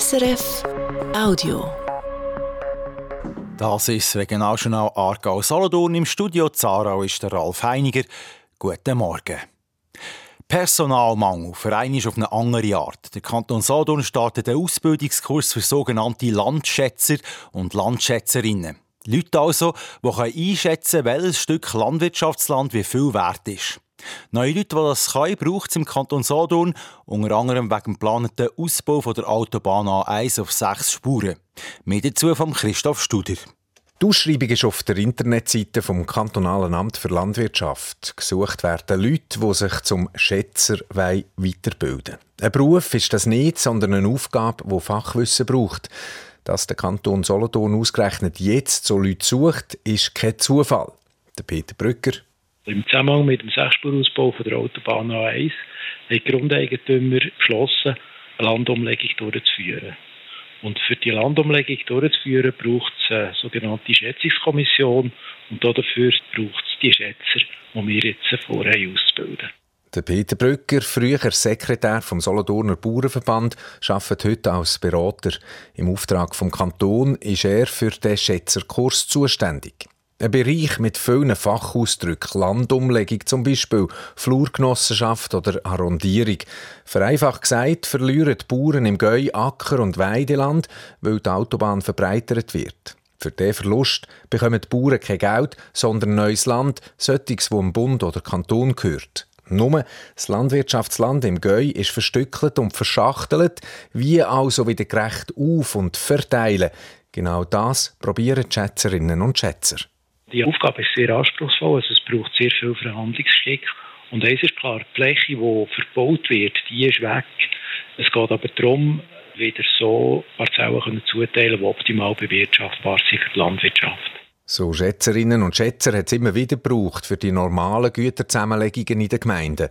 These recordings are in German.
SRF Audio. Das ist das Regionaljournal Aargau Solothurn. Im Studio Zarau ist der Ralf Heiniger. Guten Morgen. Personalmangel für einen auf eine andere Art. Der Kanton Solothurn startet einen Ausbildungskurs für sogenannte Landschätzer und Landschätzerinnen. Leute also, die einschätzen können, welches Stück Landwirtschaftsland wie viel wert ist. Neue Leute, die das können, braucht es im Kanton Solothurn, unter anderem wegen dem geplanten Ausbau von der Autobahn A1 auf sechs Spuren. Mehr dazu von Christoph Studer. Die Ausschreibung ist auf der Internetseite vom Kantonalen Amt für Landwirtschaft. Gesucht werden Leute, die sich zum Schätzer weiterbilden Ein Beruf ist das nicht, sondern eine Aufgabe, die Fachwissen braucht. Dass der Kanton Solothurn ausgerechnet jetzt so Leute sucht, ist kein Zufall. Der Peter Brücker im Zusammenhang mit dem Sechsspurausbau der Autobahn A1 hat die Grundeigentümer beschlossen, eine Landomlegung durchzuführen. Und für die Landomlegung durchzuführen, braucht es eine sogenannte Schätzungskommission und dafür braucht es die Schätzer, die wir jetzt vorhaben auszubilden. Der Peter Brücker, früher Sekretär vom Solothurner Bauernverband, arbeitet heute als Berater. Im Auftrag vom Kanton ist er für den Schätzerkurs zuständig. Ein Bereich mit vielen Fachausdrücken, Landumlegung zum Beispiel, Flurgenossenschaft oder Arrondierung. Vereinfacht gesagt, verlieren die Bauern im Gäu Acker- und Weideland, weil die Autobahn verbreitert wird. Für diesen Verlust bekommen die Bauern kein Geld, sondern neues Land, solches, wo dem Bund oder Kanton gehört. Nur das Landwirtschaftsland im Gäu ist verstückelt und verschachtelt, wie also wieder gerecht auf- und verteilen. Genau das probieren die Schätzerinnen und Schätzer. Die Aufgabe ist sehr anspruchsvoll, also es braucht sehr viel Verhandlungsgeschick. Und eins ist klar, die Fläche, die verbaut wird, die ist weg. Es geht aber darum, wieder so Parzellen zuteilen, die optimal bewirtschaftbar sind für die Landwirtschaft. So Schätzerinnen und Schätzer hat es immer wieder gebraucht für die normalen Güterzusammenlegungen in den Gemeinden.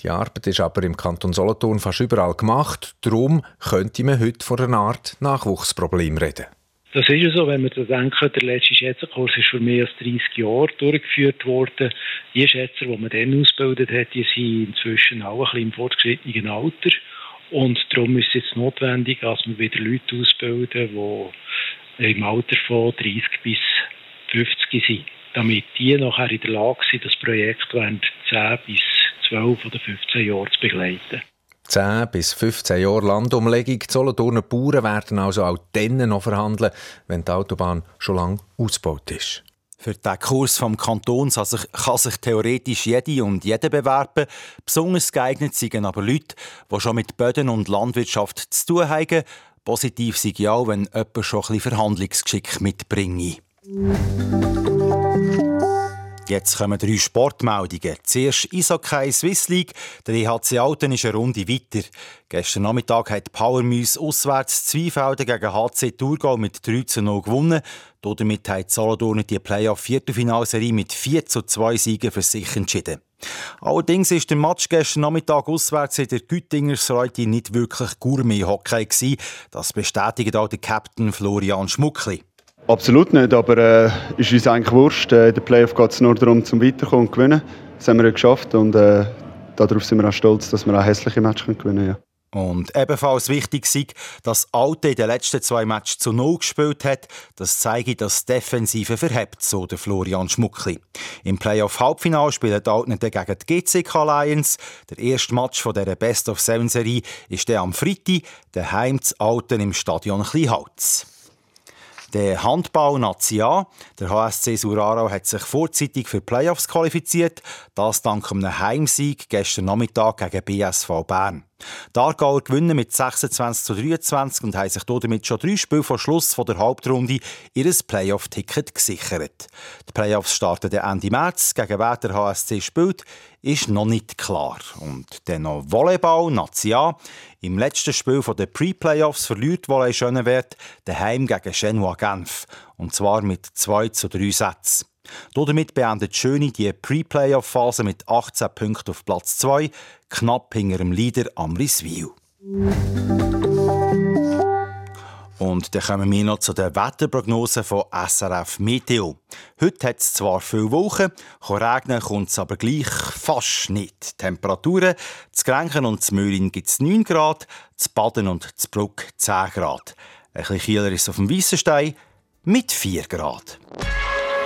Die Arbeit ist aber im Kanton Solothurn fast überall gemacht. Darum könnte man heute von einer Art Nachwuchsproblem reden. Das ist ja so, wenn man da denkt, der letzte Schätzerkurs ist vor mehr als 30 Jahren durchgeführt worden. Die Schätzer, die man dann ausgebildet hat, die sind inzwischen auch ein bisschen im fortgeschrittenen Alter. Und darum ist es jetzt notwendig, dass wir wieder Leute ausbilden, die im Alter von 30 bis 50 sind, damit die nachher in der Lage sind, das Projekt während 10 bis 12 oder 15 Jahren zu begleiten. 10 bis 15 Jahre Landumlegung. Die Solothurner Bauern werden also auch dann noch verhandeln, wenn die Autobahn schon lange ausgebaut ist. Für den Kurs vom Kanton kann sich, kann sich theoretisch jede und jeder bewerben. Besonders geeignet sind aber Leute, die schon mit Böden und Landwirtschaft zu tun haben. Positiv sei ja auch, wenn jemand schon ein bisschen Verhandlungsgeschick mitbringt. Jetzt kommen drei Sportmeldungen. Zuerst Eishockey Swiss League. Der EHC Alten ist eine Runde weiter. Gestern Nachmittag hat Power Muse auswärts Zweifelden gegen HC Thurgau mit 3 zu 0 gewonnen. Damit hat Solothurn die Playoff-Viertelfinalserie mit 4 zu 2 Siegen für sich entschieden. Allerdings war der Match gestern Nachmittag auswärts in der Güttingersreite nicht wirklich Gourmet-Hockey. Das bestätigt auch der Captain Florian Schmuckli. Absolut nicht, aber äh, ist uns eigentlich wurscht. Äh, in den Playoff geht es nur darum, zum Weiterkommen und gewinnen. Das haben wir ja geschafft und äh, darauf sind wir auch stolz, dass wir auch hässliche Matches gewinnen können. Ja. Und ebenfalls wichtig ist, dass Alte in den letzten zwei Matches zu Null gespielt hat. Das zeigt, dass die Defensive verhebt, so der Florian Schmuckli. Im Playoff-Halbfinale spielen die Alten gegen die GCK Lions. Der erste Match von dieser Best-of-Seven-Serie ist der am Freitag, der Heim Alten im Stadion Kleinholz. Der Handball Nazia, der HSC Surarau, hat sich vorzeitig für Playoffs qualifiziert, das dank einem Heimsieg gestern Nachmittag gegen BSV Bern. Die Aargauer gewinnen mit 26 zu 23 und haben sich damit schon drei Spiele vor Schluss der Hauptrunde ihr Playoff-Ticket gesichert. Die Playoffs starten Ende März. Gegen wer der HSC spielt, ist noch nicht klar. Und dann noch Volleyball, Nazia. Im letzten Spiel der Pre-Playoffs verliert Volley Schönewert daheim gegen Genoa Genf. Und zwar mit 2 zu 3 Sätzen. Damit beendet Schöne die Pre-Playoff-Phase mit 18 Punkten auf Platz 2, knapp hinter dem Leader Amriswil. Und dann kommen wir noch zu den Wetterprognosen von SRF Meteo. Heute hat es zwar viele Wochen, regnen kommt es aber gleich fast nicht. Temperaturen, zu Grenchen und zu Mühlen gibt es 9 Grad, zu Baden und zu Bruck 10 Grad. Ein bisschen Kieler ist auf dem Weissenstein mit 4 Grad.